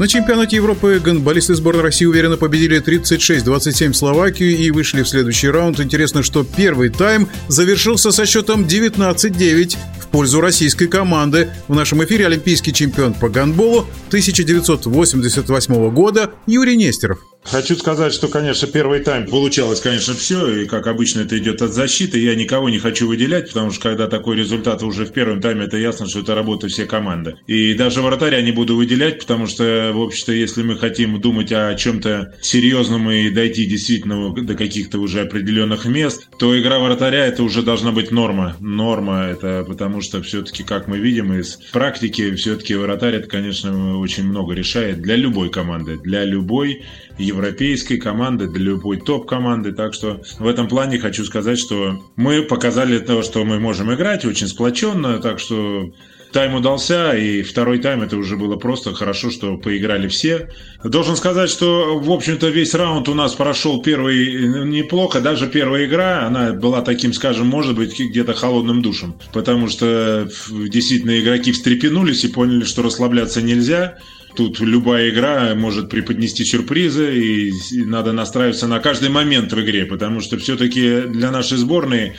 На чемпионате Европы гандболисты сборной России уверенно победили 36-27 Словакию и вышли в следующий раунд. Интересно, что первый тайм завершился со счетом 19-9 в пользу российской команды. В нашем эфире олимпийский чемпион по гандболу 1988 года Юрий Нестеров. Хочу сказать, что, конечно, первый тайм получалось, конечно, все, и как обычно это идет от защиты. Я никого не хочу выделять, потому что когда такой результат уже в первом тайме, это ясно, что это работа всей команды. И даже вратаря не буду выделять, потому что, в общем-то, если мы хотим думать о чем-то серьезном и дойти действительно до каких-то уже определенных мест, то игра вратаря это уже должна быть норма. Норма это потому что все-таки, как мы видим из практики, все-таки вратарь это, конечно, очень много решает для любой команды, для любой европейской команды, для любой топ-команды. Так что в этом плане хочу сказать, что мы показали то, что мы можем играть очень сплоченно. Так что Тайм удался, и второй тайм это уже было просто хорошо, что поиграли все. Должен сказать, что, в общем-то, весь раунд у нас прошел первый неплохо. Даже первая игра, она была таким, скажем, может быть, где-то холодным душем. Потому что действительно игроки встрепенулись и поняли, что расслабляться нельзя. Тут любая игра может преподнести сюрпризы, и надо настраиваться на каждый момент в игре, потому что все-таки для нашей сборной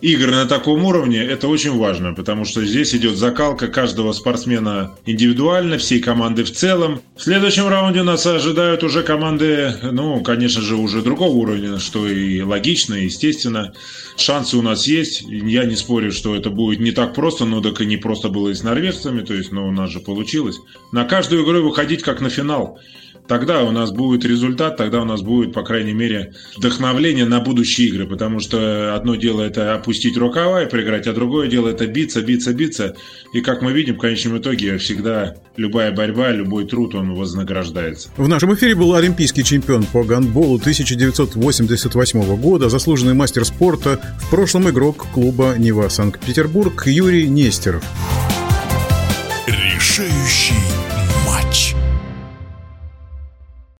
игры на таком уровне, это очень важно, потому что здесь идет закалка каждого спортсмена индивидуально, всей команды в целом. В следующем раунде нас ожидают уже команды, ну, конечно же, уже другого уровня, что и логично, и естественно. Шансы у нас есть. Я не спорю, что это будет не так просто, но так и не просто было и с норвежцами, то есть, ну, у нас же получилось. На каждую игру выходить как на финал. Тогда у нас будет результат, тогда у нас будет, по крайней мере, вдохновление на будущие игры, потому что одно дело это опустить рукава и проиграть, а другое дело это биться, биться, биться. И как мы видим, в конечном итоге всегда любая борьба, любой труд, он вознаграждается. В нашем эфире был олимпийский чемпион по гандболу 1988 года, заслуженный мастер спорта, в прошлом игрок клуба «Нева Санкт-Петербург» Юрий Нестеров. Решающий